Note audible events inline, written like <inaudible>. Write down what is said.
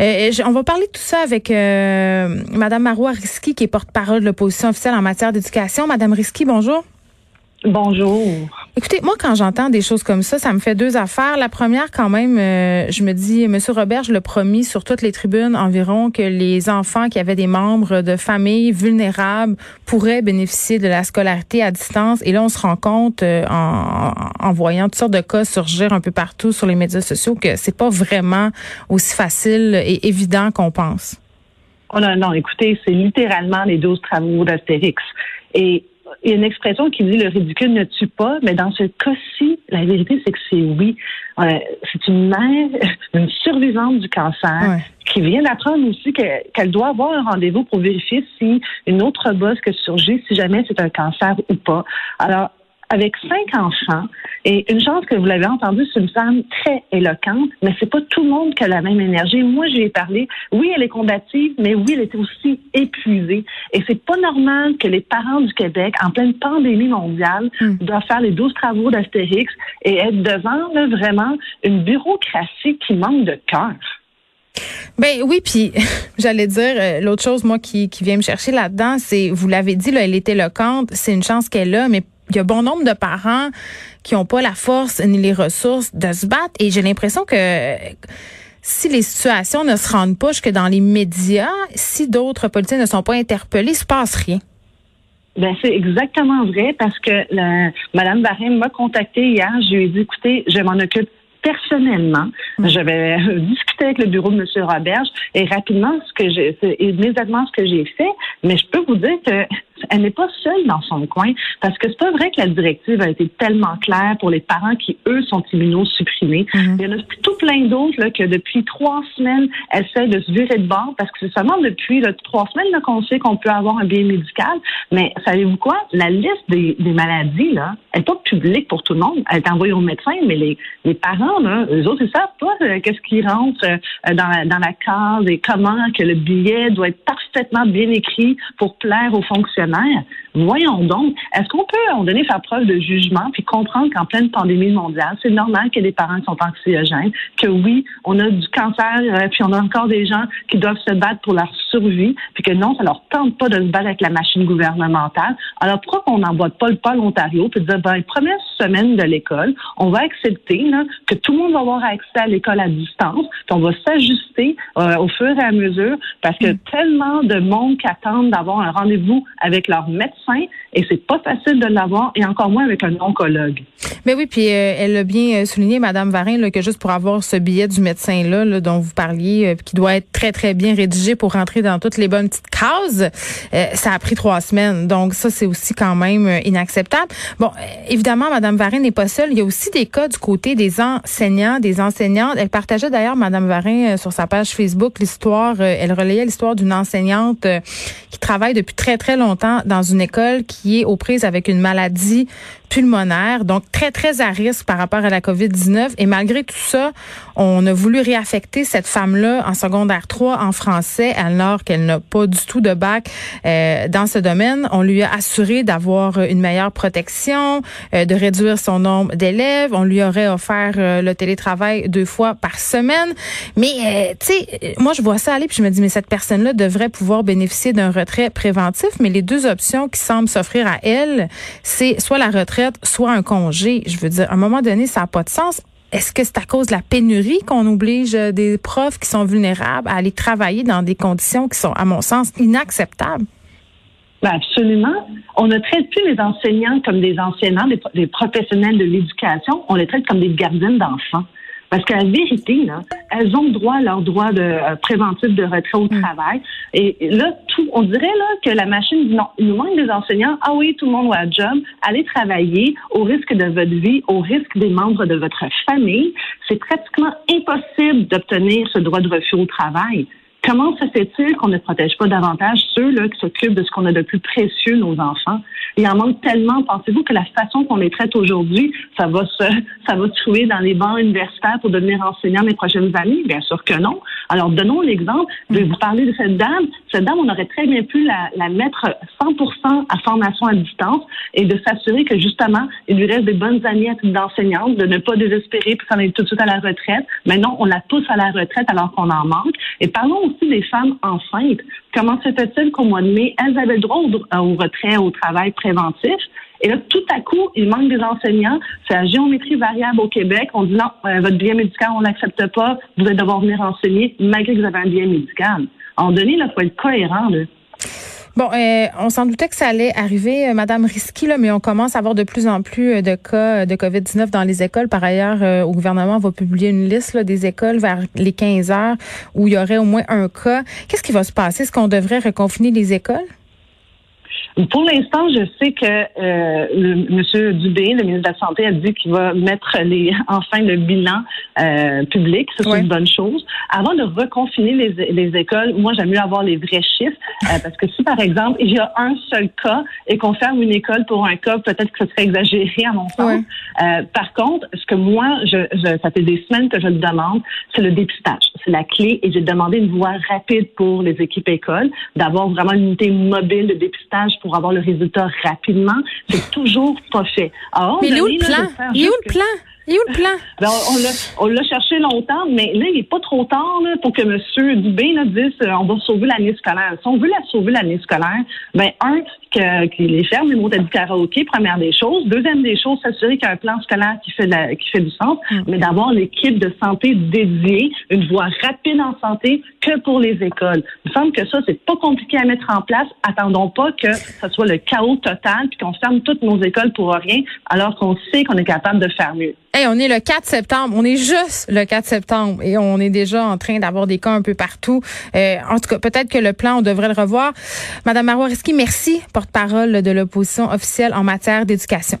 Euh, on va parler de tout ça avec euh, Madame Marois Risky, qui est porte-parole de l'opposition officielle en matière d'éducation. Madame Risky, bonjour. Bonjour. Écoutez, moi, quand j'entends des choses comme ça, ça me fait deux affaires. La première, quand même, euh, je me dis, Monsieur Robert, je le promis sur toutes les tribunes environ que les enfants qui avaient des membres de familles vulnérables pourraient bénéficier de la scolarité à distance. Et là, on se rend compte, euh, en, en, voyant toutes sortes de cas surgir un peu partout sur les médias sociaux, que c'est pas vraiment aussi facile et évident qu'on pense. Oh non, non, écoutez, c'est littéralement les 12 travaux d'Astérix. Et il y a une expression qui dit le ridicule ne tue pas, mais dans ce cas-ci, la vérité, c'est que c'est oui. Euh, c'est une mère, <laughs> une survivante du cancer, qui vient d'apprendre aussi qu'elle doit avoir un rendez-vous pour vérifier si une autre bosse que surgit, si jamais c'est un cancer ou pas. Alors, avec cinq enfants, et une chance que vous l'avez entendu, c'est une femme très éloquente, mais c'est pas tout le monde qui a la même énergie. Moi, j'ai parlé. Oui, elle est combative, mais oui, elle était aussi épuisée. Et c'est pas normal que les parents du Québec, en pleine pandémie mondiale, hmm. doivent faire les douze travaux d'Astérix et être devant vraiment une bureaucratie qui manque de cœur. Ben oui, puis <laughs> j'allais dire euh, l'autre chose moi qui, qui vient me chercher là-dedans, c'est vous l'avez dit là, elle est éloquente, c'est une chance qu'elle a, mais il y a bon nombre de parents qui n'ont pas la force ni les ressources de se battre. Et j'ai l'impression que si les situations ne se rendent pas jusque dans les médias, si d'autres politiciens ne sont pas interpellés, il se passe rien. Ben, c'est exactement vrai parce que la, Mme Barré m'a contacté hier. Je lui ai dit, écoutez, je m'en occupe personnellement. Mm. J'avais <laughs> discuté avec le bureau de M. Roberge et rapidement, ce que j'ai, immédiatement ce que j'ai fait, mais je peux vous dire que elle n'est pas seule dans son coin parce que c'est pas vrai que la directive a été tellement claire pour les parents qui, eux, sont immunosupprimés. Mm-hmm. Il y en a tout plein d'autres là, que depuis trois semaines essaient de se virer de bord parce que c'est seulement depuis trois semaines qu'on sait qu'on peut avoir un bien médical. Mais savez-vous quoi? La liste des, des maladies, là, elle n'est pas publique pour tout le monde. Elle est envoyée au médecin, mais les, les parents, là, eux autres, ils savent pas euh, qu'est-ce qui rentre euh, dans, la, dans la case et comment que le billet doit être parfaitement bien écrit pour plaire aux fonctionnaires. Voyons donc, est-ce qu'on peut, à un donné, faire preuve de jugement puis comprendre qu'en pleine pandémie mondiale, c'est normal que les parents sont anxiogènes, que oui, on a du cancer, euh, puis on a encore des gens qui doivent se battre pour leur survie, puis que non, ça leur tente pas de se battre avec la machine gouvernementale. Alors pourquoi on n'envoie pas le pas l'Ontario puis dire, ben, première semaine de l'école, on va accepter là, que tout le monde va avoir accès à l'école à distance, puis on va s'ajuster euh, au fur et à mesure, parce que mm. tellement de monde qui attendent d'avoir un rendez-vous avec leur médecin, et c'est pas facile de l'avoir, et encore moins avec un oncologue. Mais oui, puis euh, elle a bien souligné, Madame Varin, là, que juste pour avoir ce billet du médecin là, dont vous parliez, qui doit être très très bien rédigé pour rentrer dans toutes les bonnes petites cases. Euh, ça a pris trois semaines. Donc, ça, c'est aussi quand même euh, inacceptable. Bon, euh, évidemment, Mme Varin n'est pas seule. Il y a aussi des cas du côté des enseignants, des enseignantes. Elle partageait d'ailleurs, Mme Varin, sur sa page Facebook, l'histoire, elle relayait l'histoire d'une enseignante qui travaille depuis très, très longtemps dans une école qui est aux prises avec une maladie pulmonaire, donc très, très à risque par rapport à la COVID-19. Et malgré tout ça, on a voulu réaffecter cette femme-là en secondaire 3 en français, alors qu'elle n'a pas du tout de bac euh, dans ce domaine. On lui a assuré d'avoir une meilleure protection, euh, de réduire son nombre d'élèves. On lui aurait offert euh, le télétravail deux fois par semaine. Mais, tu sais, moi, je vois ça aller, puis je me dis, mais cette personne-là devrait pouvoir bénéficier d'un retrait préventif. Mais les deux options qui semblent s'offrir à elle, c'est soit la retraite soit un congé. Je veux dire, à un moment donné, ça n'a pas de sens. Est-ce que c'est à cause de la pénurie qu'on oblige euh, des profs qui sont vulnérables à aller travailler dans des conditions qui sont, à mon sens, inacceptables? Ben absolument. On ne traite plus les enseignants comme des enseignants, des professionnels de l'éducation. On les traite comme des gardiens d'enfants. Parce qu'à la vérité, là, elles ont droit à leur droit de euh, préventif de retrait au mm. travail. Et là, tout, on dirait là que la machine dit non, il nous manque des enseignants. Ah oui, tout le monde va à job. Allez travailler au risque de votre vie, au risque des membres de votre famille. C'est pratiquement impossible d'obtenir ce droit de refus au travail. Comment se fait-il qu'on ne protège pas davantage ceux là, qui s'occupent de ce qu'on a de plus précieux, nos enfants? Il en manque tellement. Pensez-vous que la façon qu'on les traite aujourd'hui, ça va se, <laughs> ça va se trouver dans les bancs universitaires pour devenir enseignant les prochaines années? Bien sûr que non. Alors, donnons l'exemple. Je vais vous parler de cette dame. cette dame, on aurait très bien pu la, la mettre 100% à formation à distance et de s'assurer que justement, il lui reste des bonnes années à titre d'enseignante, de ne pas désespérer puis s'en aller tout de suite à la retraite. Mais non, on la pousse à la retraite alors qu'on en manque. Et parlons aussi des femmes enceintes. Comment se fait-il qu'au mois de mai, elles avaient le droit au, retrait, au travail préventif? Et là, tout à coup, il manque des enseignants. C'est la géométrie variable au Québec. On dit non, euh, votre bien médical, on n'accepte pas. Vous allez devoir venir enseigner malgré que vous avez un bien médical. Moment donné, il faut être cohérent. Là. Bon, euh, on s'en doutait que ça allait arriver, euh, Madame Risky, là, mais on commence à avoir de plus en plus euh, de cas de COVID-19 dans les écoles. Par ailleurs, euh, au gouvernement va publier une liste des écoles vers les 15 heures où il y aurait au moins un cas. Qu'est-ce qui va se passer? Est-ce qu'on devrait reconfiner les écoles? Pour l'instant, je sais que euh, le, M. Dubé, le ministre de la Santé, a dit qu'il va mettre les <laughs> enfin le bilan euh, public. Ça, c'est une bonne chose. Avant de reconfiner les, les écoles, moi, j'aime mieux avoir les vrais chiffres. Euh, <laughs> parce que si, par exemple, il y a un seul cas et qu'on ferme une école pour un cas, peut-être que ce serait exagéré à mon sens. Euh, par contre, ce que moi, je, je, ça fait des semaines que je le demande, c'est le dépistage. C'est la clé et j'ai demandé une voie rapide pour les équipes écoles, d'avoir vraiment une unité mobile de dépistage pour avoir le résultat rapidement. C'est toujours pas fait. Alors, Mais il est où le plan? Il est où le plan? Il est où le plan? Ben, on l'a cherché longtemps, mais là, il n'est pas trop tard là, pour que M. Dubé là, dise euh, on va sauver l'année scolaire. Si on veut la sauver l'année scolaire, ben un, que, que les fermes, les mots du karaoké, première des choses. Deuxième des choses, s'assurer qu'il y a un plan scolaire qui fait, la, qui fait du sens, mm. mais d'avoir l'équipe de santé dédiée, une voie rapide en santé que pour les écoles. Il me semble que ça, c'est pas compliqué à mettre en place. Attendons pas que ce soit le chaos total puis qu'on ferme toutes nos écoles pour rien, alors qu'on sait qu'on est capable de faire mieux. On est le 4 septembre. On est juste le 4 septembre et on est déjà en train d'avoir des cas un peu partout. Euh, en tout cas, peut-être que le plan, on devrait le revoir. Madame Marois merci, porte-parole de l'opposition officielle en matière d'éducation.